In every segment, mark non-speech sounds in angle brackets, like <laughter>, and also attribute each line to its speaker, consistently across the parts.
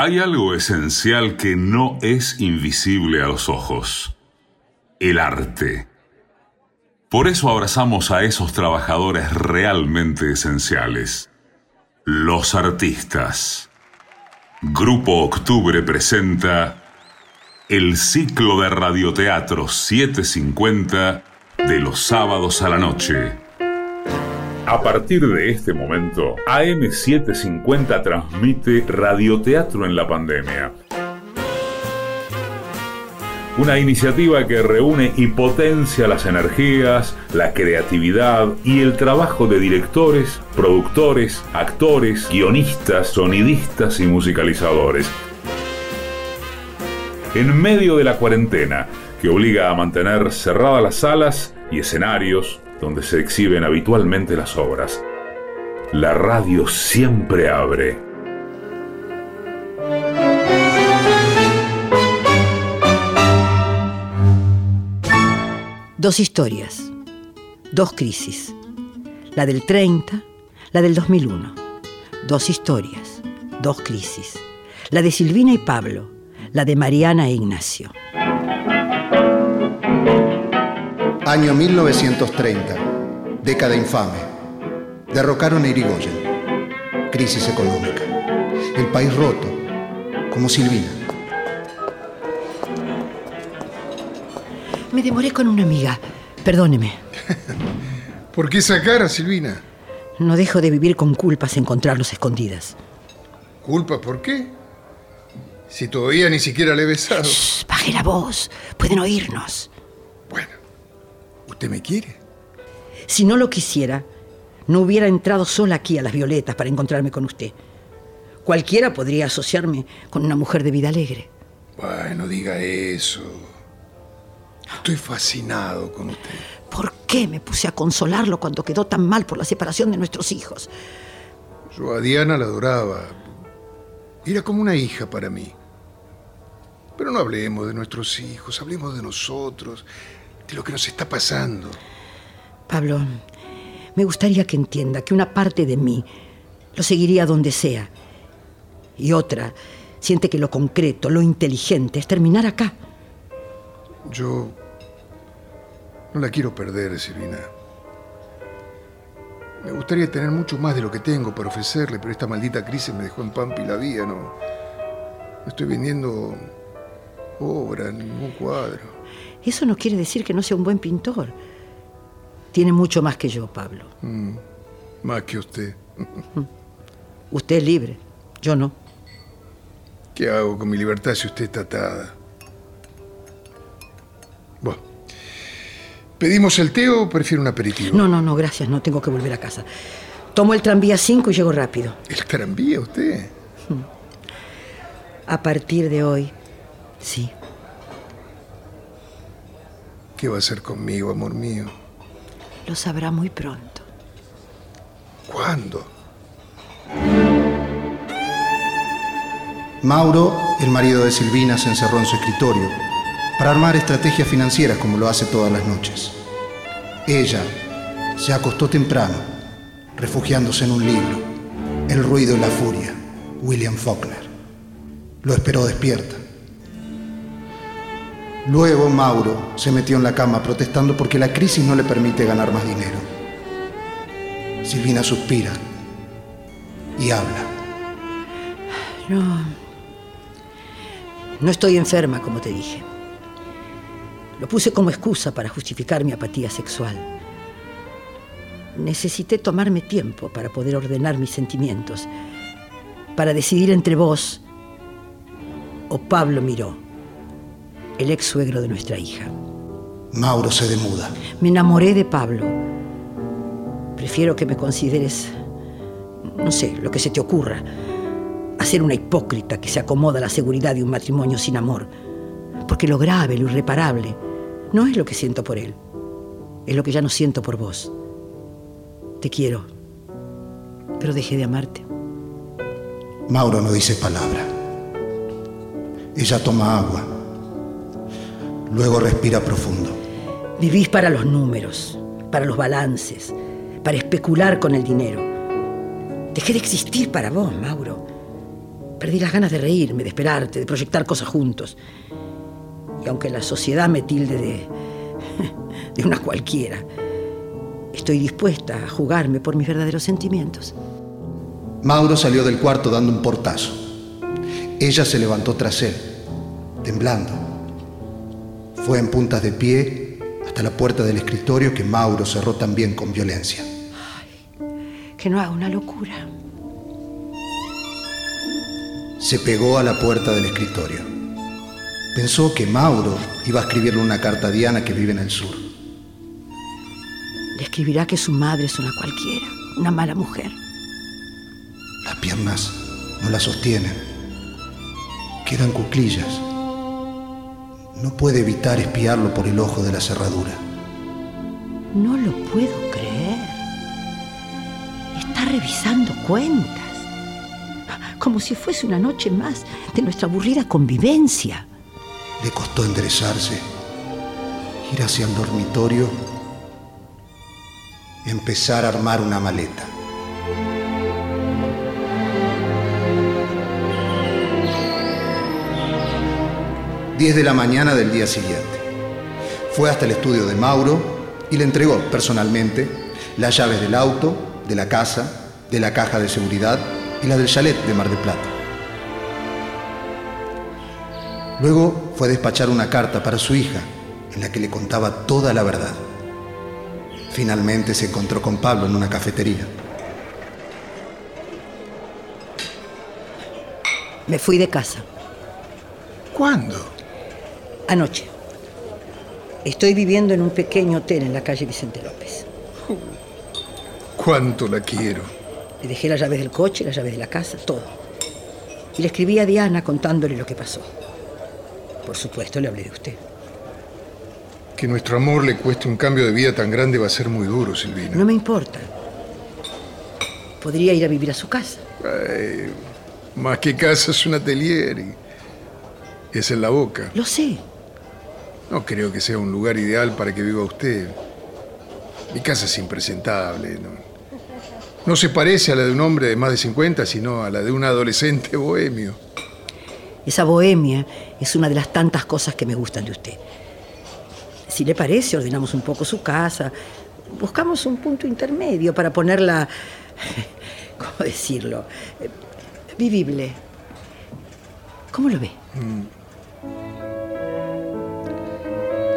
Speaker 1: Hay algo esencial que no es invisible a los ojos. El arte. Por eso abrazamos a esos trabajadores realmente esenciales. Los artistas. Grupo Octubre presenta el ciclo de radioteatro 750 de los sábados a la noche. A partir de este momento, AM750 transmite radioteatro en la pandemia. Una iniciativa que reúne y potencia las energías, la creatividad y el trabajo de directores, productores, actores, guionistas, sonidistas y musicalizadores. En medio de la cuarentena, que obliga a mantener cerradas las salas y escenarios, donde se exhiben habitualmente las obras. La radio siempre abre.
Speaker 2: Dos historias, dos crisis. La del 30, la del 2001. Dos historias, dos crisis. La de Silvina y Pablo, la de Mariana e Ignacio.
Speaker 3: Año 1930. Década infame. Derrocaron a Irigoyen. Crisis económica. El país roto, como Silvina.
Speaker 2: Me demoré con una amiga. Perdóneme. <laughs>
Speaker 4: ¿Por qué esa cara, Silvina?
Speaker 2: No dejo de vivir con culpas encontrarlos escondidas.
Speaker 4: ¿Culpa por qué? Si todavía ni siquiera le he besado.
Speaker 2: Shh, baje la voz. Pueden oírnos.
Speaker 4: ¿Usted me quiere?
Speaker 2: Si no lo quisiera, no hubiera entrado sola aquí a las violetas para encontrarme con usted. Cualquiera podría asociarme con una mujer de vida alegre.
Speaker 4: Bueno, diga eso. Estoy fascinado con usted.
Speaker 2: ¿Por qué me puse a consolarlo cuando quedó tan mal por la separación de nuestros hijos?
Speaker 4: Yo a Diana la adoraba. Era como una hija para mí. Pero no hablemos de nuestros hijos, hablemos de nosotros, de lo que nos está pasando.
Speaker 2: Pablo, me gustaría que entienda que una parte de mí lo seguiría donde sea. Y otra siente que lo concreto, lo inteligente, es terminar acá.
Speaker 4: Yo no la quiero perder, Silvina. Me gustaría tener mucho más de lo que tengo para ofrecerle, pero esta maldita crisis me dejó en Pampi la vía, no. No estoy vendiendo obra, ningún cuadro.
Speaker 2: Eso no quiere decir que no sea un buen pintor. Tiene mucho más que yo, Pablo.
Speaker 4: Mm, más que usted.
Speaker 2: Usted es libre, yo no.
Speaker 4: ¿Qué hago con mi libertad si usted está atada? Bueno. ¿Pedimos el té o prefiero un aperitivo?
Speaker 2: No, no, no, gracias, no tengo que volver a casa. Tomo el tranvía 5 y llego rápido.
Speaker 4: ¿El tranvía usted?
Speaker 2: A partir de hoy, sí.
Speaker 4: ¿Qué va a hacer conmigo, amor mío?
Speaker 2: Lo sabrá muy pronto.
Speaker 4: ¿Cuándo?
Speaker 3: Mauro, el marido de Silvina, se encerró en su escritorio para armar estrategias financieras como lo hace todas las noches. Ella se acostó temprano, refugiándose en un libro, El ruido y la furia, William Faulkner. Lo esperó despierta. Luego Mauro se metió en la cama protestando porque la crisis no le permite ganar más dinero. Silvina suspira y habla.
Speaker 2: No. No estoy enferma, como te dije. Lo puse como excusa para justificar mi apatía sexual. Necesité tomarme tiempo para poder ordenar mis sentimientos, para decidir entre vos o Pablo Miró, el ex suegro de nuestra hija.
Speaker 3: Mauro se demuda.
Speaker 2: Me enamoré de Pablo. Prefiero que me consideres, no sé, lo que se te ocurra, a ser una hipócrita que se acomoda a la seguridad de un matrimonio sin amor. Porque lo grave, lo irreparable, no es lo que siento por él, es lo que ya no siento por vos. Te quiero, pero dejé de amarte.
Speaker 3: Mauro no dice palabra. Ella toma agua. Luego respira profundo.
Speaker 2: Vivís para los números, para los balances, para especular con el dinero. Dejé de existir para vos, Mauro. Perdí las ganas de reírme, de esperarte, de proyectar cosas juntos. Y aunque la sociedad me tilde de. <laughs> de una cualquiera, estoy dispuesta a jugarme por mis verdaderos sentimientos.
Speaker 3: Mauro salió del cuarto dando un portazo. Ella se levantó tras él, temblando. Fue en puntas de pie hasta la puerta del escritorio que Mauro cerró también con violencia.
Speaker 2: que no haga una locura.
Speaker 3: Se pegó a la puerta del escritorio. Pensó que Mauro iba a escribirle una carta a Diana que vive en el sur.
Speaker 2: Le escribirá que su madre es una cualquiera, una mala mujer.
Speaker 3: Las piernas no la sostienen. Quedan cuclillas. No puede evitar espiarlo por el ojo de la cerradura.
Speaker 2: No lo puedo creer. Está revisando cuentas. Como si fuese una noche más de nuestra aburrida convivencia.
Speaker 3: Le costó enderezarse, ir hacia el dormitorio, empezar a armar una maleta. Diez de la mañana del día siguiente. Fue hasta el estudio de Mauro y le entregó personalmente las llaves del auto, de la casa, de la caja de seguridad y la del chalet de Mar del Plata. Luego fue a despachar una carta para su hija en la que le contaba toda la verdad. Finalmente se encontró con Pablo en una cafetería.
Speaker 2: Me fui de casa.
Speaker 4: ¿Cuándo?
Speaker 2: Anoche. Estoy viviendo en un pequeño hotel en la calle Vicente López.
Speaker 4: ¿Cuánto la quiero?
Speaker 2: Le dejé las llaves del coche, las llaves de la casa, todo. Y le escribí a Diana contándole lo que pasó. Por supuesto, le hablé de usted.
Speaker 4: Que nuestro amor le cueste un cambio de vida tan grande va a ser muy duro, Silvina.
Speaker 2: No me importa. Podría ir a vivir a su casa.
Speaker 4: Ay, más que casa es un atelier y es en la boca.
Speaker 2: Lo sé.
Speaker 4: No creo que sea un lugar ideal para que viva usted. Mi casa es impresentable. No, no se parece a la de un hombre de más de 50, sino a la de un adolescente bohemio.
Speaker 2: Esa bohemia es una de las tantas cosas que me gustan de usted. Si le parece, ordenamos un poco su casa, buscamos un punto intermedio para ponerla, <laughs> ¿cómo decirlo? Eh, Vivible. ¿Cómo lo ve?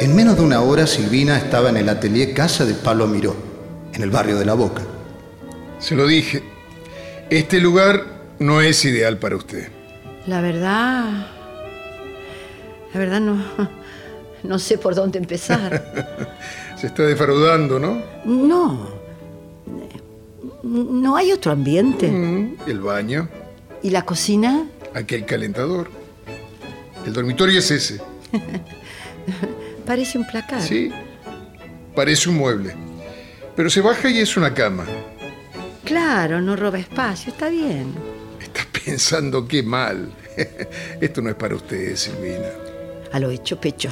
Speaker 3: En menos de una hora Silvina estaba en el atelier Casa de Pablo Miró, en el barrio de La Boca.
Speaker 4: Se lo dije. Este lugar no es ideal para usted.
Speaker 2: La verdad... La verdad no... No sé por dónde empezar. <laughs>
Speaker 4: Se está defraudando, ¿no?
Speaker 2: No. ¿No hay otro ambiente?
Speaker 4: Mm, El baño,
Speaker 2: ¿Y la cocina?
Speaker 4: aquel calentador. El dormitorio es ese. <laughs>
Speaker 2: Parece un placar.
Speaker 4: Sí. Parece un mueble. Pero se baja y es una cama.
Speaker 2: Claro, no roba espacio, está bien.
Speaker 4: Está pensando qué mal. <laughs> Esto no es para usted, Silvina.
Speaker 2: A lo hecho, pecho.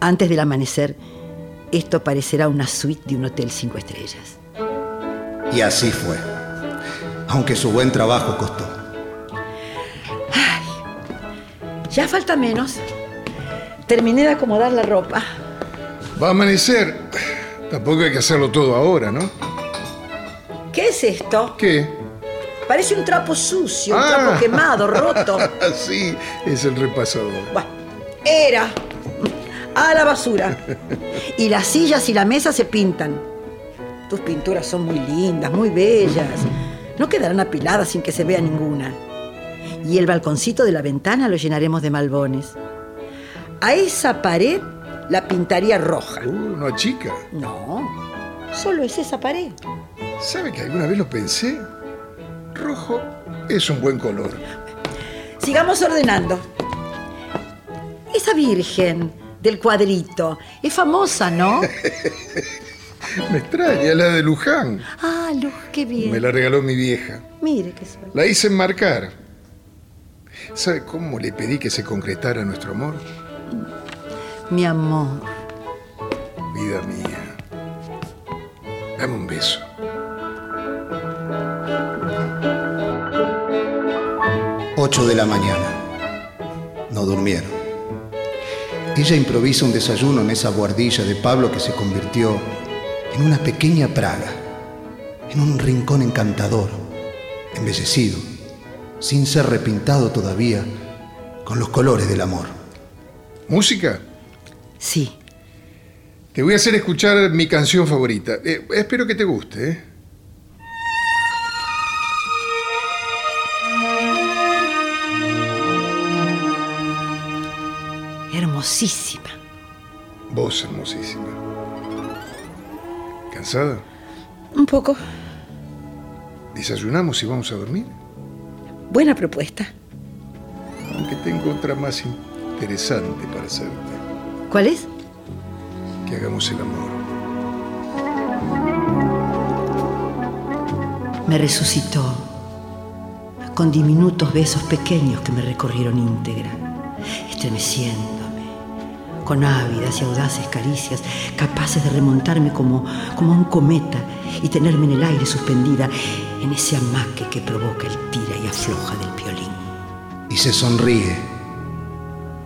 Speaker 2: Antes del amanecer, esto parecerá una suite de un hotel cinco estrellas.
Speaker 3: Y así fue. Aunque su buen trabajo costó.
Speaker 2: Ya falta menos. Terminé de acomodar la ropa.
Speaker 4: Va a amanecer. Tampoco hay que hacerlo todo ahora, ¿no?
Speaker 2: ¿Qué es esto?
Speaker 4: ¿Qué?
Speaker 2: Parece un trapo sucio, un
Speaker 4: Ah.
Speaker 2: trapo quemado, roto. <laughs>
Speaker 4: sí, es el repasador.
Speaker 2: Bueno, era. A la basura. Y las sillas y la mesa se pintan. Tus pinturas son muy lindas, muy bellas. No quedarán apiladas sin que se vea ninguna. Y el balconcito de la ventana lo llenaremos de malbones. A esa pared la pintaría roja.
Speaker 4: Uh, no chica.
Speaker 2: No, solo es esa pared.
Speaker 4: ¿Sabe que alguna vez lo pensé? Rojo es un buen color.
Speaker 2: Sigamos ordenando. Esa virgen del cuadrito es famosa, ¿no? <laughs>
Speaker 4: Me extraña, la de Luján.
Speaker 2: Ah, Luz, qué bien.
Speaker 4: Me la regaló mi vieja.
Speaker 2: Mire qué suerte.
Speaker 4: La hice enmarcar. ¿Sabe cómo le pedí que se concretara nuestro amor?
Speaker 2: Mi amor.
Speaker 4: Vida mía. Dame un beso.
Speaker 3: 8 de la mañana. No durmieron. Ella improvisa un desayuno en esa guardilla de Pablo que se convirtió en una pequeña Praga, en un rincón encantador, embellecido, sin ser repintado todavía, con los colores del amor.
Speaker 4: ¿Música?
Speaker 2: Sí.
Speaker 4: Te voy a hacer escuchar mi canción favorita. Eh, espero que te guste. ¿eh?
Speaker 2: Hermosísima.
Speaker 4: Voz hermosísima. ¿Cansada?
Speaker 2: Un poco.
Speaker 4: ¿Desayunamos y vamos a dormir?
Speaker 2: Buena propuesta.
Speaker 4: Aunque tengo otra más interesante para hacerte.
Speaker 2: ¿Cuál es?
Speaker 4: Que hagamos el amor.
Speaker 2: Me resucitó con diminutos besos pequeños que me recorrieron íntegra, estremeciéndome, con ávidas y audaces caricias, capaces de remontarme como, como un cometa y tenerme en el aire suspendida en ese amaque que provoca el tira y afloja del violín.
Speaker 3: Y se sonríe,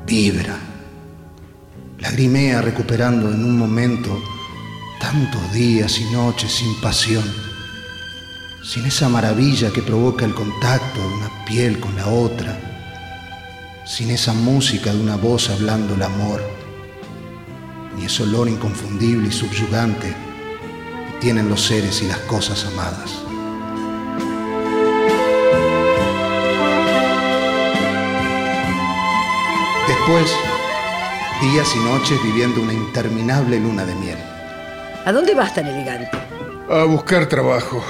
Speaker 3: vibra, lagrimea recuperando en un momento tantos días y noches sin pasión, sin esa maravilla que provoca el contacto de una piel con la otra, sin esa música de una voz hablando el amor, ni ese olor inconfundible y subyugante que tienen los seres y las cosas amadas. Después, días y noches viviendo una interminable luna de miel.
Speaker 2: ¿A dónde vas tan elegante?
Speaker 4: A buscar trabajo.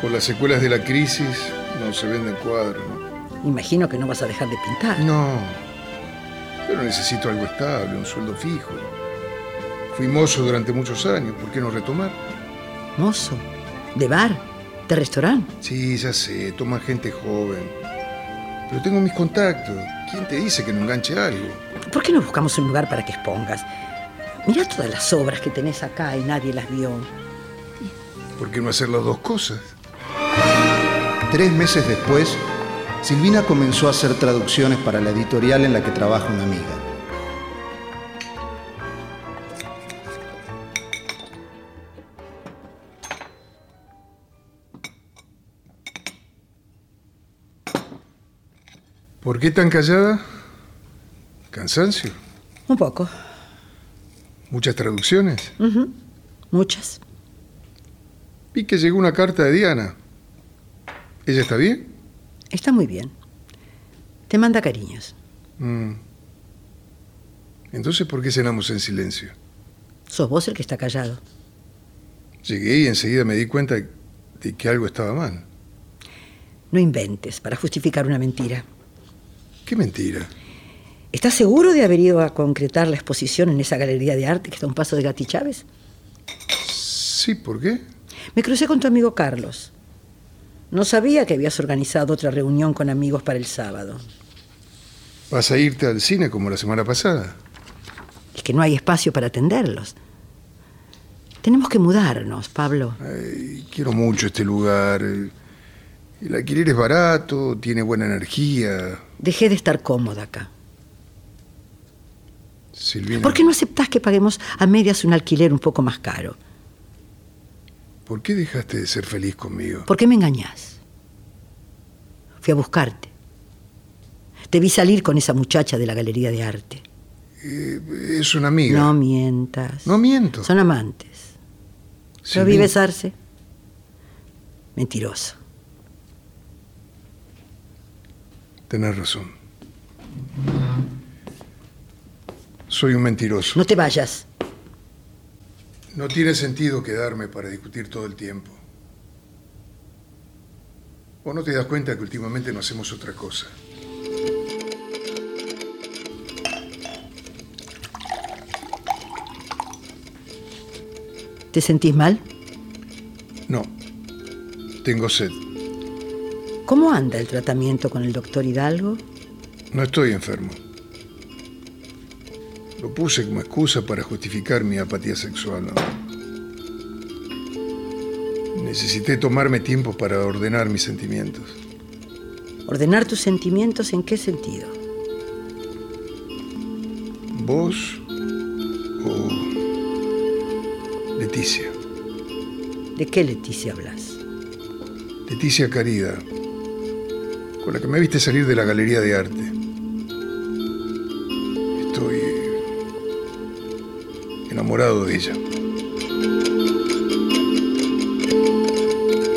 Speaker 4: Con las secuelas de la crisis no se venden cuadros. ¿no?
Speaker 2: Imagino que no vas a dejar de pintar.
Speaker 4: No, pero necesito algo estable, un sueldo fijo. Fui mozo durante muchos años, ¿por qué no retomar?
Speaker 2: Mozo, de bar, de restaurante.
Speaker 4: Sí, ya sé, toma gente joven. Pero tengo mis contactos. ¿Quién te dice que no enganche algo?
Speaker 2: ¿Por qué no buscamos un lugar para que expongas? Mira todas las obras que tenés acá y nadie las vio.
Speaker 4: ¿Por qué no hacer las dos cosas?
Speaker 3: Tres meses después, Silvina comenzó a hacer traducciones para la editorial en la que trabaja una amiga.
Speaker 4: ¿Por qué tan callada? ¿Cansancio?
Speaker 2: Un poco.
Speaker 4: ¿Muchas traducciones?
Speaker 2: Muchas.
Speaker 4: Vi que llegó una carta de Diana. ¿Ella está bien?
Speaker 2: Está muy bien. Te manda cariños.
Speaker 4: Mm. Entonces, ¿por qué cenamos en silencio?
Speaker 2: Sos vos el que está callado.
Speaker 4: Llegué y enseguida me di cuenta de que algo estaba mal.
Speaker 2: No inventes para justificar una mentira.
Speaker 4: ¿Qué mentira?
Speaker 2: ¿Estás seguro de haber ido a concretar la exposición en esa galería de arte que está a un paso de Gati Chávez?
Speaker 4: Sí, ¿por qué?
Speaker 2: Me crucé con tu amigo Carlos. No sabía que habías organizado otra reunión con amigos para el sábado.
Speaker 4: ¿Vas a irte al cine como la semana pasada?
Speaker 2: Es que no hay espacio para atenderlos. Tenemos que mudarnos, Pablo.
Speaker 4: Ay, quiero mucho este lugar. El alquiler es barato, tiene buena energía.
Speaker 2: Dejé de estar cómoda acá.
Speaker 4: Silvina.
Speaker 2: ¿Por qué no aceptás que paguemos a medias un alquiler un poco más caro?
Speaker 4: ¿Por qué dejaste de ser feliz conmigo?
Speaker 2: ¿Por qué me engañás? Fui a buscarte. Te vi salir con esa muchacha de la galería de arte.
Speaker 4: Eh, es una amiga.
Speaker 2: No mientas.
Speaker 4: No miento.
Speaker 2: Son amantes. ¿Lo vi besarse? Mentiroso.
Speaker 4: Tenés razón. Soy un mentiroso.
Speaker 2: No te vayas.
Speaker 4: No tiene sentido quedarme para discutir todo el tiempo. ¿O no te das cuenta que últimamente no hacemos otra cosa?
Speaker 2: ¿Te sentís mal?
Speaker 4: No. Tengo sed.
Speaker 2: ¿Cómo anda el tratamiento con el doctor Hidalgo?
Speaker 4: No estoy enfermo. Lo puse como excusa para justificar mi apatía sexual. Necesité tomarme tiempo para ordenar mis sentimientos.
Speaker 2: ¿Ordenar tus sentimientos en qué sentido?
Speaker 4: ¿Vos o Leticia?
Speaker 2: ¿De qué Leticia hablas?
Speaker 4: Leticia Carida, con la que me viste salir de la galería de arte. Estoy enamorado de ella.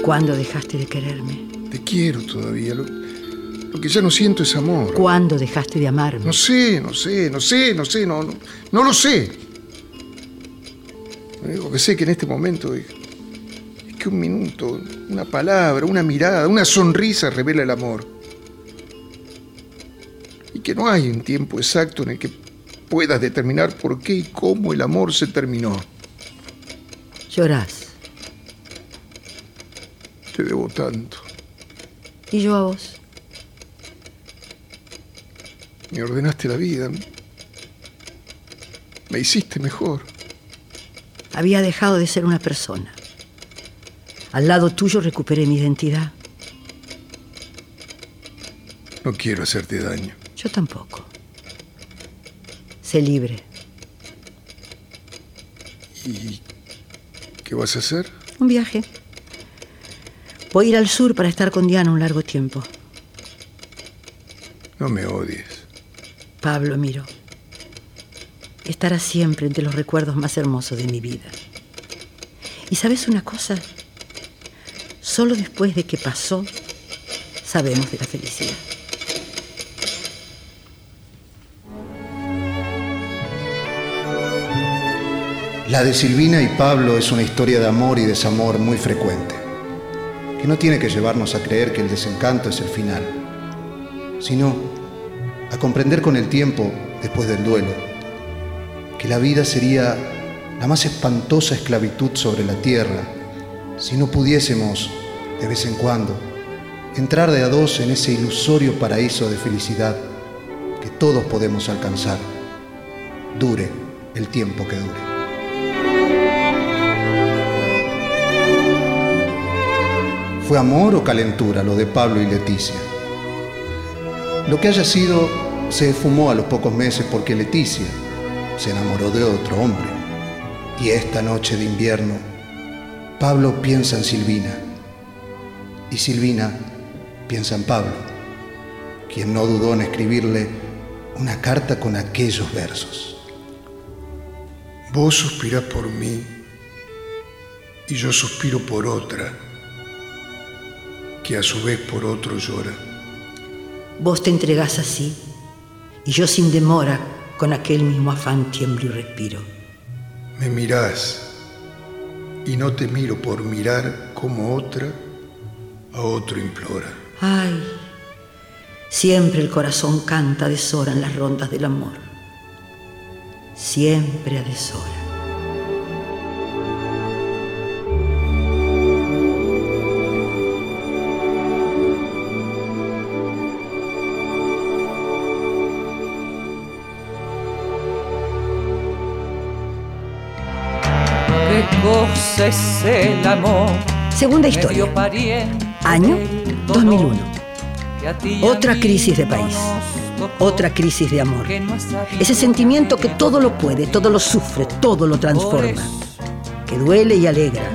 Speaker 2: ¿Cuándo dejaste de quererme?
Speaker 4: Te quiero todavía. Lo, lo que ya no siento es amor.
Speaker 2: ¿Cuándo dejaste de amarme?
Speaker 4: No sé, no sé, no sé, no sé, no, no, no lo sé. Lo único que sé que en este momento es, es que un minuto, una palabra, una mirada, una sonrisa revela el amor. Que no hay un tiempo exacto en el que puedas determinar por qué y cómo el amor se terminó.
Speaker 2: Llorás.
Speaker 4: Te debo tanto.
Speaker 2: ¿Y yo a vos?
Speaker 4: Me ordenaste la vida. Me hiciste mejor.
Speaker 2: Había dejado de ser una persona. Al lado tuyo recuperé mi identidad.
Speaker 4: No quiero hacerte daño.
Speaker 2: Yo tampoco. Sé libre.
Speaker 4: ¿Y qué vas a hacer?
Speaker 2: Un viaje. Voy a ir al sur para estar con Diana un largo tiempo.
Speaker 4: No me odies.
Speaker 2: Pablo Miro. Estará siempre entre los recuerdos más hermosos de mi vida. Y sabes una cosa, solo después de que pasó, sabemos de la felicidad.
Speaker 3: La de Silvina y Pablo es una historia de amor y desamor muy frecuente, que no tiene que llevarnos a creer que el desencanto es el final, sino a comprender con el tiempo, después del duelo, que la vida sería la más espantosa esclavitud sobre la tierra si no pudiésemos, de vez en cuando, entrar de a dos en ese ilusorio paraíso de felicidad que todos podemos alcanzar, dure el tiempo que dure. ¿Fue amor o calentura lo de Pablo y Leticia? Lo que haya sido se esfumó a los pocos meses porque Leticia se enamoró de otro hombre. Y esta noche de invierno, Pablo piensa en Silvina y Silvina piensa en Pablo, quien no dudó en escribirle una carta con aquellos versos.
Speaker 4: Vos suspirás por mí y yo suspiro por otra, que a su vez por otro llora.
Speaker 2: Vos te entregás así y yo sin demora con aquel mismo afán tiemblo y respiro.
Speaker 4: Me mirás y no te miro por mirar como otra a otro implora.
Speaker 2: Ay, siempre el corazón canta a deshora en las rondas del amor. Siempre a deshora.
Speaker 5: Cosa es el amor?
Speaker 2: Segunda historia. Año
Speaker 5: del
Speaker 2: 2001.
Speaker 5: dolor, que a ti y a
Speaker 2: Otra crisis de país. Otra crisis de amor. Ese sentimiento que todo lo puede, todo lo sufre, todo lo transforma. Que duele y alegra.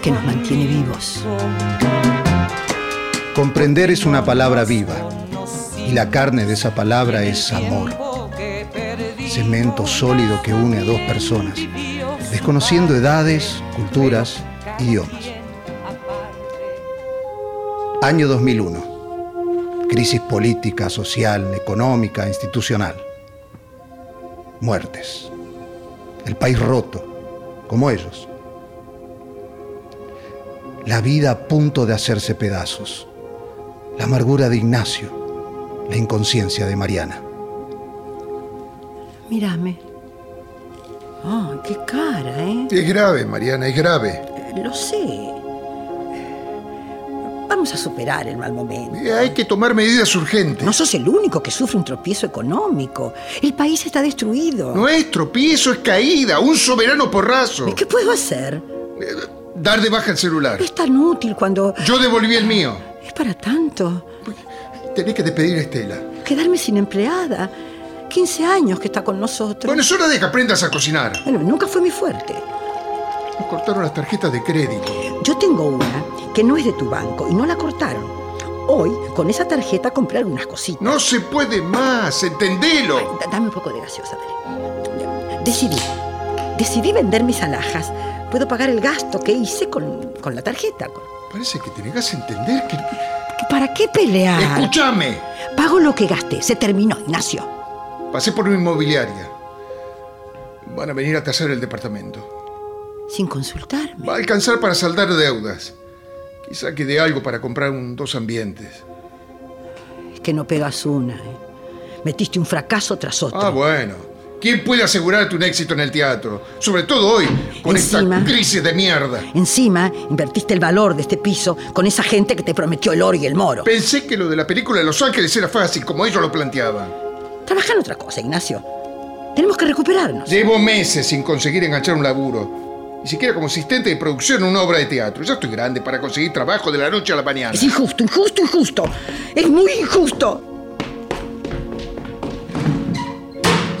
Speaker 2: Que nos mantiene vivos.
Speaker 3: Comprender es una palabra viva y la carne de esa palabra es amor, cemento sólido que une a dos personas, desconociendo edades, culturas, idiomas. Año 2001. Crisis política, social, económica, institucional. Muertes. El país roto, como ellos. La vida a punto de hacerse pedazos. La amargura de Ignacio. La inconsciencia de Mariana.
Speaker 2: Mírame. Oh, qué cara, ¿eh?
Speaker 4: Es grave, Mariana, es grave.
Speaker 2: Lo sé. Vamos a superar el mal momento.
Speaker 4: Eh, Hay que tomar medidas urgentes.
Speaker 2: No sos el único que sufre un tropiezo económico. El país está destruido.
Speaker 4: No es tropiezo, es caída, un soberano porrazo.
Speaker 2: ¿Y ¿Qué puedo hacer?
Speaker 4: Eh, Dar de baja el celular.
Speaker 2: Es tan útil cuando...
Speaker 4: Yo devolví el mío.
Speaker 2: Es para tanto.
Speaker 4: Tenés que despedir a Estela.
Speaker 2: Quedarme sin empleada. 15 años que está con nosotros.
Speaker 4: Bueno, es hora de que aprendas a cocinar.
Speaker 2: Bueno, nunca fue mi fuerte.
Speaker 4: Nos cortaron las tarjetas de crédito.
Speaker 2: Yo tengo una que no es de tu banco y no la cortaron. Hoy, con esa tarjeta, compré algunas cositas.
Speaker 4: No se puede más, entendelo.
Speaker 2: Da- Dame un poco de gaseosa, dale. Decidí. Decidí vender mis alhajas. Puedo pagar el gasto que hice con, con la tarjeta.
Speaker 4: Parece que te negas a entender que...
Speaker 2: ¿Para qué pelear?
Speaker 4: ¡Escúchame!
Speaker 2: Pago lo que gasté. Se terminó, Ignacio.
Speaker 4: Pasé por una inmobiliaria. Van a venir a tasar el departamento.
Speaker 2: Sin consultarme.
Speaker 4: Va a alcanzar para saldar deudas. Quizá quede algo para comprar un dos ambientes.
Speaker 2: Es que no pegas una. ¿eh? Metiste un fracaso tras otro.
Speaker 4: Ah, bueno. ¿Quién puede asegurarte un éxito en el teatro? Sobre todo hoy, con
Speaker 2: Encima.
Speaker 4: esta crisis de mierda.
Speaker 2: Encima, invertiste el valor de este piso con esa gente que te prometió el oro y el moro.
Speaker 4: Pensé que lo de la película de Los Ángeles era fácil, como ellos lo planteaban.
Speaker 2: Trabaja en otra cosa, Ignacio. Tenemos que recuperarnos.
Speaker 4: Llevo meses sin conseguir enganchar un laburo. Ni siquiera como asistente de producción en una obra de teatro. Ya estoy grande para conseguir trabajo de la noche a la mañana.
Speaker 2: Es injusto, injusto, injusto. Es muy injusto.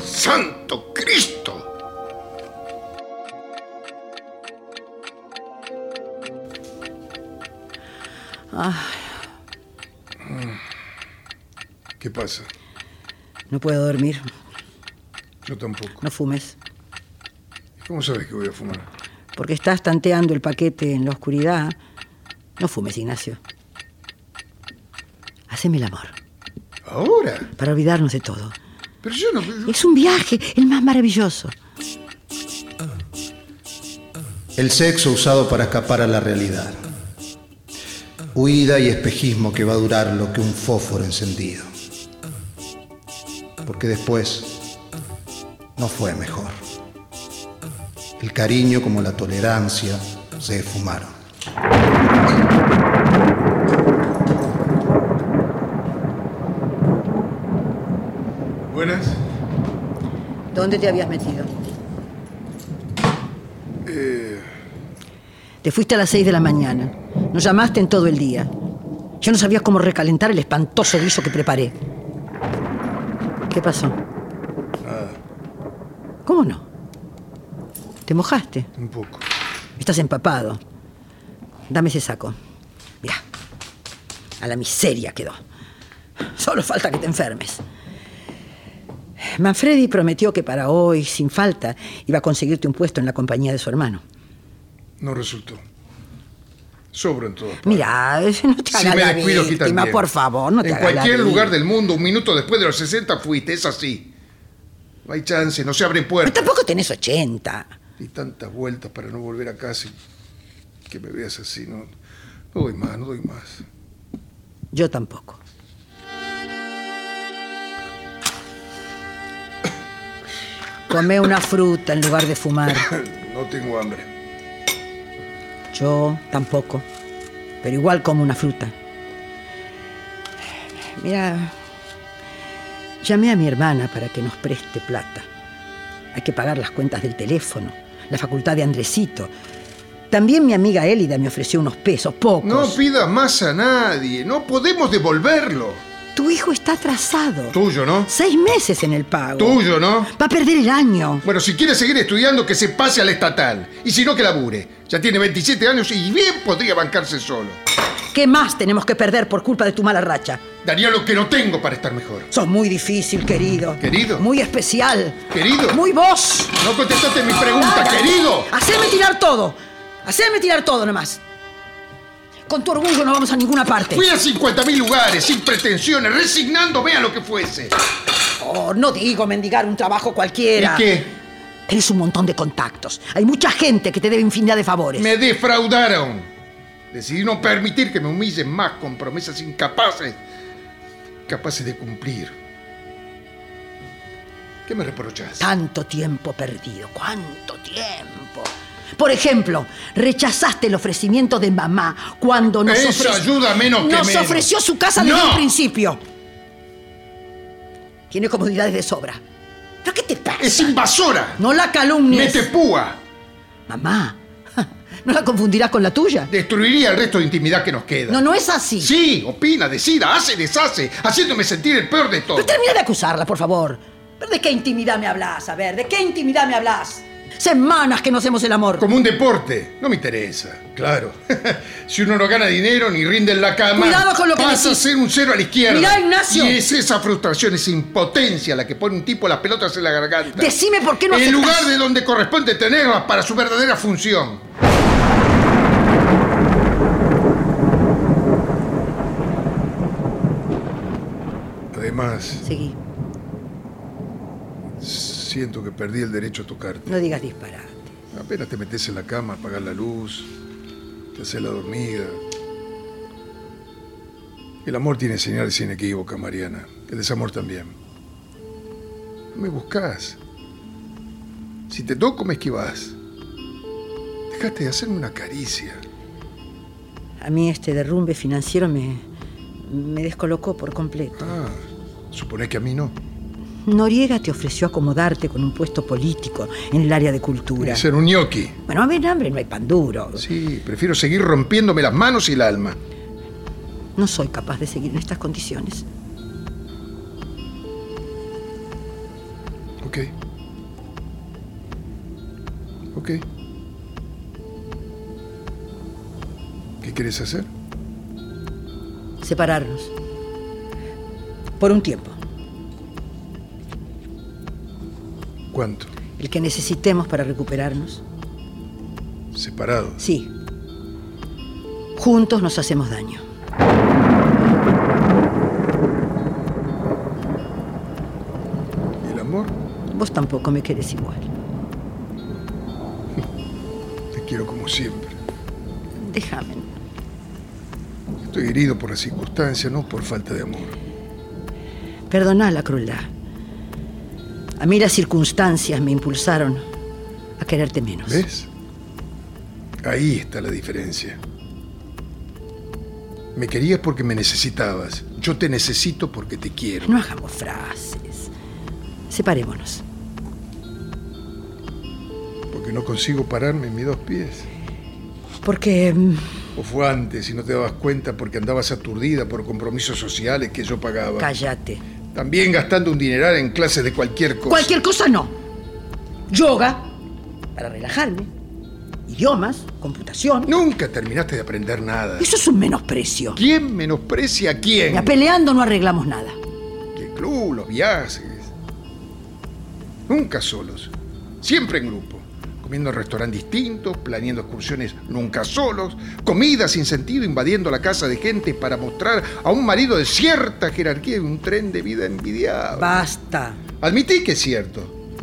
Speaker 4: ¡Santo Cristo! ¿Qué pasa?
Speaker 2: No puedo dormir.
Speaker 4: Yo tampoco.
Speaker 2: No fumes.
Speaker 4: ¿Cómo sabes que voy a fumar?
Speaker 2: Porque estás tanteando el paquete en la oscuridad. No fumes, Ignacio. Haceme el amor.
Speaker 4: ¿Ahora?
Speaker 2: Para olvidarnos de todo.
Speaker 4: Pero yo no...
Speaker 2: Es un viaje, el más maravilloso.
Speaker 3: El sexo usado para escapar a la realidad. Huida y espejismo que va a durar lo que un fósforo encendido. Porque después no fue mejor. El cariño como la tolerancia se esfumaron.
Speaker 4: Buenas.
Speaker 2: ¿Dónde te habías metido? Te fuiste a las seis de la mañana. Nos llamaste en todo el día. Yo no sabía cómo recalentar el espantoso guiso que preparé. ¿Qué pasó? ¿Cómo no? ¿Te mojaste?
Speaker 4: Un poco.
Speaker 2: Estás empapado. Dame ese saco. Mira. A la miseria quedó. Solo falta que te enfermes. Manfredi prometió que para hoy, sin falta, iba a conseguirte un puesto en la compañía de su hermano.
Speaker 4: No resultó. Sobro en partes.
Speaker 2: Mira, no te
Speaker 4: Si
Speaker 2: hagas
Speaker 4: me
Speaker 2: la
Speaker 4: descuido, aquí
Speaker 2: víctima,
Speaker 4: también.
Speaker 2: por favor, no te
Speaker 4: En
Speaker 2: la
Speaker 4: cualquier lugar del mundo, un minuto después de los 60 fuiste, es así. No hay chance, no se abren
Speaker 2: Pero
Speaker 4: puertas.
Speaker 2: tampoco tenés 80.
Speaker 4: Y tantas vueltas para no volver a casa y que me veas así, no, no doy más, no doy más.
Speaker 2: Yo tampoco. Comé una fruta en lugar de fumar. <coughs>
Speaker 4: No tengo hambre.
Speaker 2: Yo tampoco. Pero igual como una fruta. Mira, llamé a mi hermana para que nos preste plata. Hay que pagar las cuentas del teléfono, la facultad de Andresito. También mi amiga Élida me ofreció unos pesos, pocos.
Speaker 4: No pidas más a nadie, no podemos devolverlo.
Speaker 2: Tu hijo está atrasado.
Speaker 4: Tuyo, ¿no?
Speaker 2: Seis meses en el pago.
Speaker 4: Tuyo, ¿no?
Speaker 2: Va a perder el año.
Speaker 4: Bueno, si quiere seguir estudiando, que se pase al estatal. Y si no, que labure. Ya tiene 27 años y bien podría bancarse solo.
Speaker 2: ¿Qué más tenemos que perder por culpa de tu mala racha?
Speaker 4: Daría lo que no tengo para estar mejor.
Speaker 2: Sos muy difícil, querido.
Speaker 4: ¿Querido?
Speaker 2: Muy especial.
Speaker 4: ¿Querido?
Speaker 2: Muy vos.
Speaker 4: No contestaste mi pregunta, querido.
Speaker 2: Haceme tirar todo. Haceme tirar todo nomás. Con tu orgullo no vamos a ninguna parte.
Speaker 4: Fui a 50.000 lugares, sin pretensiones, resignándome a lo que fuese.
Speaker 2: Oh, no digo mendigar un trabajo cualquiera.
Speaker 4: ¿Y qué?
Speaker 2: Tenés un montón de contactos. Hay mucha gente que te debe infinidad de favores.
Speaker 4: Me defraudaron. Decidí no permitir que me humillen más con promesas incapaces, capaces de cumplir. ¿Qué me reprochas?
Speaker 2: Tanto tiempo perdido. ¿Cuánto tiempo? Por ejemplo, rechazaste el ofrecimiento de mamá cuando nos
Speaker 4: ayuda menos que
Speaker 2: Nos
Speaker 4: menos.
Speaker 2: ofreció su casa desde
Speaker 4: ¡No!
Speaker 2: el principio. Tiene comodidades de sobra. ¿Pero qué te pasa?
Speaker 4: ¡Es invasora!
Speaker 2: No la calumnies.
Speaker 4: ¡Mete púa!
Speaker 2: Mamá, <laughs> ¿No la confundirás con la tuya?
Speaker 4: Destruiría el resto de intimidad que nos queda.
Speaker 2: No, no es así.
Speaker 4: Sí, opina, decida, hace, deshace, haciéndome sentir el peor de todo.
Speaker 2: Pero termina de acusarla, por favor. ¿Pero de qué intimidad me hablas? A ver, ¿de qué intimidad me hablas? Semanas que no hacemos el amor.
Speaker 4: Como un deporte. No me interesa, claro. <laughs> si uno no gana dinero ni rinde en la cama,
Speaker 2: Cuidado con lo que
Speaker 4: pasa
Speaker 2: decís.
Speaker 4: a ser un cero a la izquierda.
Speaker 2: Mirá, Ignacio.
Speaker 4: Y es esa frustración, esa impotencia la que pone un tipo las pelotas en la garganta.
Speaker 2: Decime por qué no
Speaker 4: En
Speaker 2: aceptás.
Speaker 4: lugar de donde corresponde tenerlas para su verdadera función. Además,
Speaker 2: Seguí.
Speaker 4: Siento que perdí el derecho a tocarte.
Speaker 2: No digas disparate.
Speaker 4: Apenas te metes en la cama, apagas la luz, te haces la dormida. El amor tiene señales inequívocas, Mariana. El desamor también. No me buscas. Si te toco, me esquivas. Dejaste de hacerme una caricia.
Speaker 2: A mí este derrumbe financiero me, me descolocó por completo.
Speaker 4: Ah, suponés que a mí no.
Speaker 2: Noriega te ofreció acomodarte con un puesto político en el área de cultura.
Speaker 4: Ser un ñoqui.
Speaker 2: Bueno, a ver, hambre, no hay pan duro.
Speaker 4: Sí, prefiero seguir rompiéndome las manos y el alma.
Speaker 2: No soy capaz de seguir en estas condiciones.
Speaker 4: Ok. Ok. ¿Qué quieres hacer?
Speaker 2: Separarnos. Por un tiempo.
Speaker 4: ¿Cuánto?
Speaker 2: El que necesitemos para recuperarnos.
Speaker 4: Separados.
Speaker 2: Sí. Juntos nos hacemos daño.
Speaker 4: ¿Y el amor?
Speaker 2: Vos tampoco me querés igual. <laughs>
Speaker 4: Te quiero como siempre.
Speaker 2: Déjame.
Speaker 4: Estoy herido por la circunstancia, no por falta de amor.
Speaker 2: Perdoná la crueldad. A mí las circunstancias me impulsaron a quererte menos.
Speaker 4: ¿Ves? Ahí está la diferencia. Me querías porque me necesitabas. Yo te necesito porque te quiero.
Speaker 2: No hagamos frases. Separémonos.
Speaker 4: Porque no consigo pararme en mis dos pies.
Speaker 2: Porque mm,
Speaker 4: O fue antes y no te dabas cuenta porque andabas aturdida por compromisos sociales que yo pagaba.
Speaker 2: cállate.
Speaker 4: También gastando un dineral en clases de cualquier cosa.
Speaker 2: Cualquier cosa no. Yoga, para relajarme. Idiomas, computación.
Speaker 4: Nunca terminaste de aprender nada.
Speaker 2: Eso es un menosprecio.
Speaker 4: ¿Quién menosprecia a quién?
Speaker 2: Ya peleando no arreglamos nada.
Speaker 4: El club, los viajes. Nunca solos. Siempre en grupo. Comiendo en restaurantes distintos, planeando excursiones nunca solos, comida sin sentido invadiendo la casa de gente para mostrar a un marido de cierta jerarquía y un tren de vida envidiable.
Speaker 2: Basta.
Speaker 4: Admití que es cierto.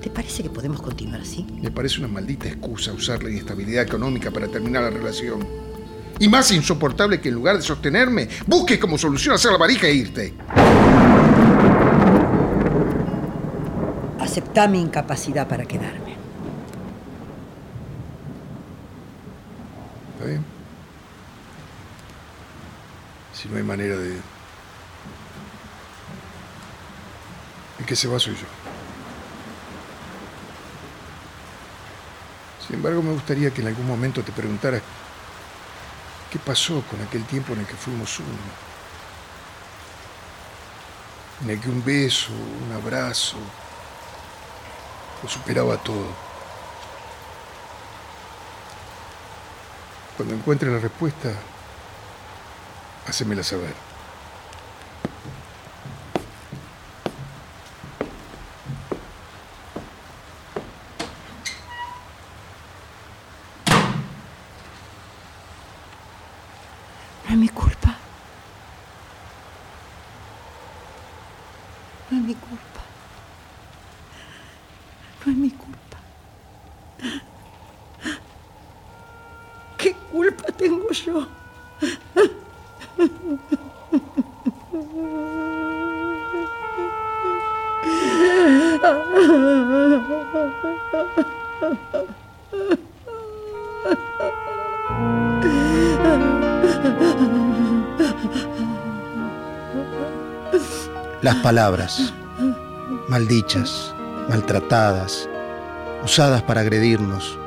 Speaker 2: ¿Te parece que podemos continuar así?
Speaker 4: Me parece una maldita excusa usar la inestabilidad económica para terminar la relación. Y más insoportable que en lugar de sostenerme, busques como solución hacer la varija e irte.
Speaker 2: Aceptá mi incapacidad para quedarme.
Speaker 4: ¿Está bien? Si no hay manera de... El que se va soy yo. Sin embargo, me gustaría que en algún momento te preguntaras qué pasó con aquel tiempo en el que fuimos uno. En el que un beso, un abrazo, lo superaba todo. Cuando encuentre la respuesta, hacémela saber.
Speaker 3: Palabras, maldichas, maltratadas, usadas para agredirnos,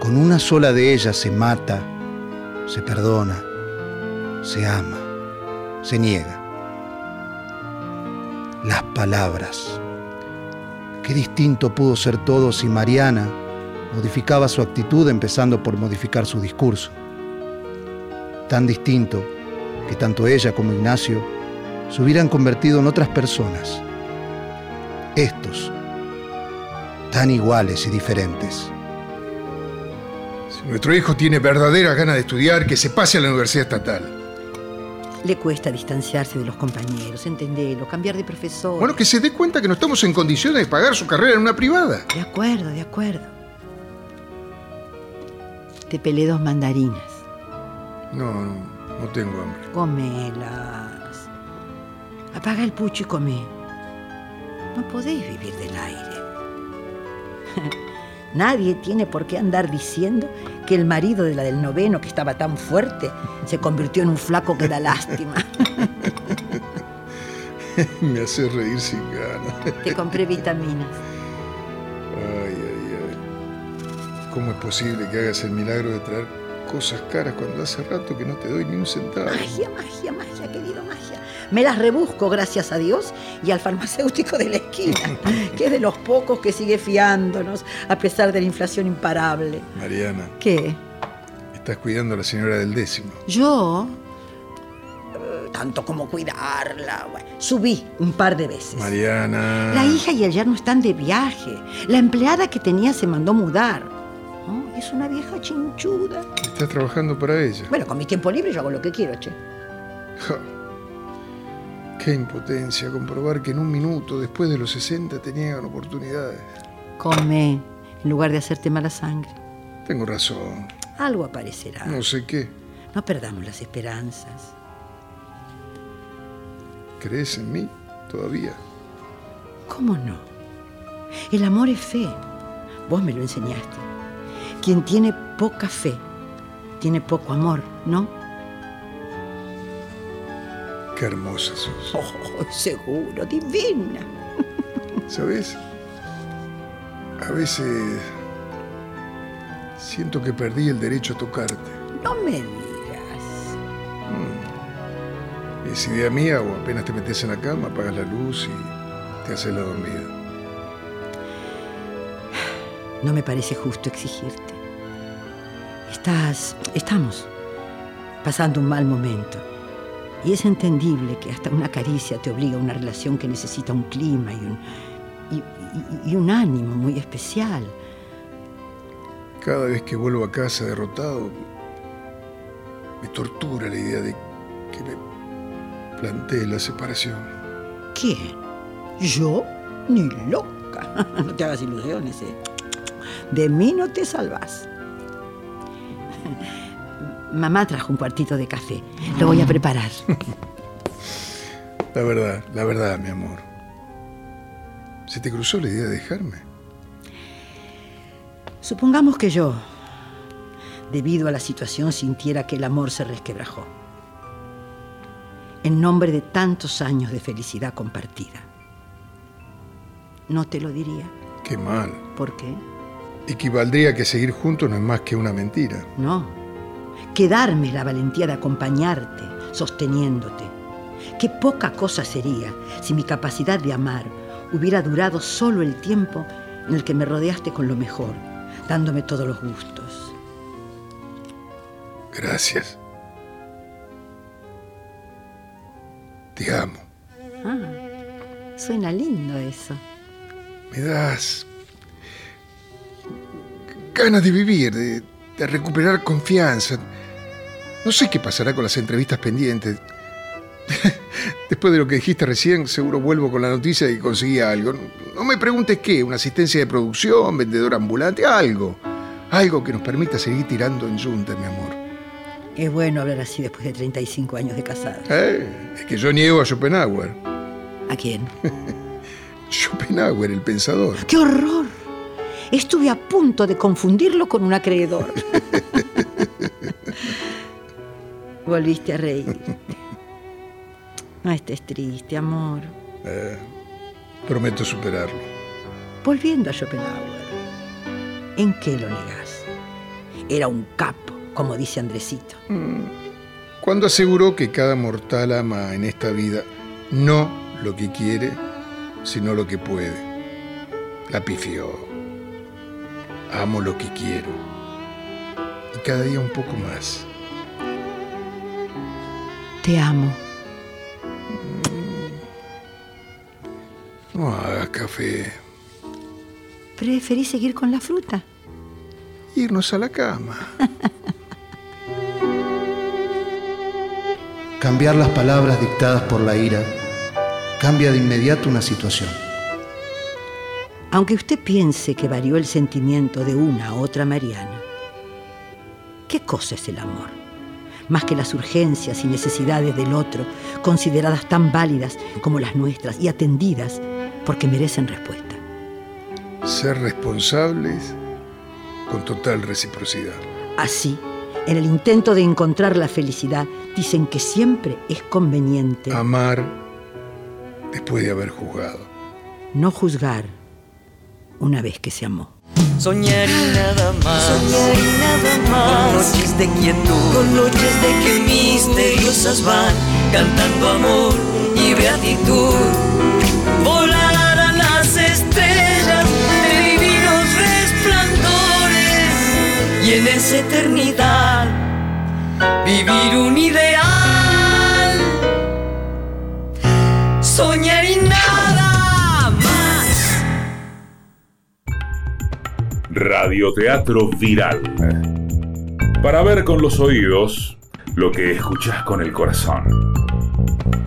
Speaker 3: Con una sola de ellas se mata, se perdona, se ama, se niega. Las palabras. Qué distinto pudo ser todo si Mariana modificaba su actitud empezando por modificar su discurso. Tan distinto que tanto ella como Ignacio se hubieran convertido en otras personas. Estos, tan iguales y diferentes.
Speaker 4: Si nuestro hijo tiene verdadera ganas de estudiar, que se pase a la universidad estatal.
Speaker 2: Le cuesta distanciarse de los compañeros, entenderlo, cambiar de profesor.
Speaker 4: Bueno, que se dé cuenta que no estamos en condiciones de pagar su carrera en una privada.
Speaker 2: De acuerdo, de acuerdo. Te pelé dos mandarinas.
Speaker 4: No, no, no tengo hambre.
Speaker 2: Comelas. Apaga el pucho y come. No podéis vivir del aire. <laughs> Nadie tiene por qué andar diciendo que el marido de la del noveno, que estaba tan fuerte, se convirtió en un flaco que da <laughs> lástima. <laughs>
Speaker 4: Me hace reír sin ganas.
Speaker 2: Te compré vitaminas.
Speaker 4: Ay, ay, ay. ¿Cómo es posible que hagas el milagro de traer cosas caras cuando hace rato que no te doy ni un centavo?
Speaker 2: Magia, magia, magia, querido, magia. Me las rebusco, gracias a Dios, y al farmacéutico de la esquina, <laughs> que es de los pocos que sigue fiándonos a pesar de la inflación imparable.
Speaker 4: Mariana,
Speaker 2: ¿Qué?
Speaker 4: estás cuidando a la señora del décimo.
Speaker 2: Yo, eh, tanto como cuidarla, bueno, subí un par de veces.
Speaker 4: Mariana.
Speaker 2: La hija y el yerno están de viaje. La empleada que tenía se mandó mudar. Es una vieja chinchuda.
Speaker 4: Estás trabajando para ella.
Speaker 2: Bueno, con mi tiempo libre yo hago lo que quiero, che.
Speaker 4: Ja. Qué impotencia comprobar que en un minuto después de los 60 te niegan oportunidades.
Speaker 2: Come, en lugar de hacerte mala sangre.
Speaker 4: Tengo razón.
Speaker 2: Algo aparecerá.
Speaker 4: No sé qué.
Speaker 2: No perdamos las esperanzas.
Speaker 4: ¿Crees en mí todavía?
Speaker 2: ¿Cómo no? El amor es fe. Vos me lo enseñaste. Quien tiene poca fe, tiene poco amor, ¿no?
Speaker 4: Qué hermosa sos. <laughs>
Speaker 2: Oh, seguro, divina.
Speaker 4: ¿Sabes? A veces siento que perdí el derecho a tocarte.
Speaker 2: No me digas.
Speaker 4: ¿Es idea mía o apenas te metes en la cama, apagas la luz y te haces la dormida?
Speaker 2: No me parece justo exigirte. Estás, estamos pasando un mal momento. Y es entendible que hasta una caricia te obliga a una relación que necesita un clima y un, y- y- y un ánimo muy especial.
Speaker 4: Cada vez que vuelvo a casa derrotado, me tortura la idea de que me plantee la separación.
Speaker 2: ¿Quién? ¿Yo? Ni loca. <laughs> No te hagas ilusiones, ¿eh? De mí no te salvas. Mamá trajo un cuartito de café. Lo voy a preparar.
Speaker 4: La verdad, la verdad, mi amor. ¿Se te cruzó la idea de dejarme?
Speaker 2: Supongamos que yo, debido a la situación, sintiera que el amor se resquebrajó. En nombre de tantos años de felicidad compartida. No te lo diría.
Speaker 4: Qué mal.
Speaker 2: ¿Por qué?
Speaker 4: Equivaldría que seguir juntos no es más que una mentira.
Speaker 2: No. Quedarme la valentía de acompañarte, sosteniéndote. Qué poca cosa sería si mi capacidad de amar hubiera durado solo el tiempo en el que me rodeaste con lo mejor, dándome todos los gustos.
Speaker 4: Gracias. Te amo.
Speaker 2: Ah, suena lindo eso.
Speaker 4: Me das ganas de vivir, de, de recuperar confianza. No sé qué pasará con las entrevistas pendientes. <laughs> Después de lo que dijiste recién, seguro vuelvo con la noticia de que conseguí algo. No me preguntes qué, una asistencia de producción, vendedor ambulante, algo. Algo que nos permita seguir tirando en yunta, mi amor.
Speaker 2: Es bueno hablar así después de 35 años de casado.
Speaker 4: Eh, Es que yo niego a Schopenhauer.
Speaker 2: ¿A quién? <laughs>
Speaker 4: Schopenhauer, el pensador.
Speaker 2: ¡Qué horror! Estuve a punto de confundirlo con un acreedor. <laughs> Volviste a reír. No estés triste, amor.
Speaker 4: Eh, prometo superarlo.
Speaker 2: Volviendo a Schopenhauer, ¿en qué lo negás? Era un capo, como dice Andresito.
Speaker 4: Cuando aseguró que cada mortal ama en esta vida no lo que quiere, sino lo que puede. La pifió. Amo lo que quiero. Y cada día un poco más.
Speaker 2: Te amo.
Speaker 4: No hagas café.
Speaker 2: ¿Preferís seguir con la fruta?
Speaker 4: Irnos a la cama.
Speaker 3: Cambiar las palabras dictadas por la ira cambia de inmediato una situación.
Speaker 2: Aunque usted piense que varió el sentimiento de una a otra Mariana, ¿qué cosa es el amor? Más que las urgencias y necesidades del otro, consideradas tan válidas como las nuestras y atendidas porque merecen respuesta.
Speaker 4: Ser responsables con total reciprocidad.
Speaker 2: Así, en el intento de encontrar la felicidad, dicen que siempre es conveniente
Speaker 4: Amar después de haber juzgado.
Speaker 2: no juzgar una vez que se amó.
Speaker 5: Soñar y nada más. Soñar y nada más. Con noches de quietud. Con noches de que misteriosas van cantando amor y beatitud. Volar a las estrellas de divinos resplandores y en esa eternidad vivir un ideal.
Speaker 1: Radioteatro Viral. Para ver con los oídos lo que escuchás con el corazón.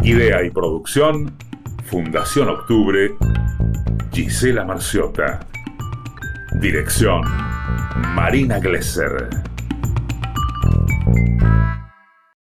Speaker 1: Idea y producción, Fundación Octubre, Gisela Marciota. Dirección, Marina Glesser.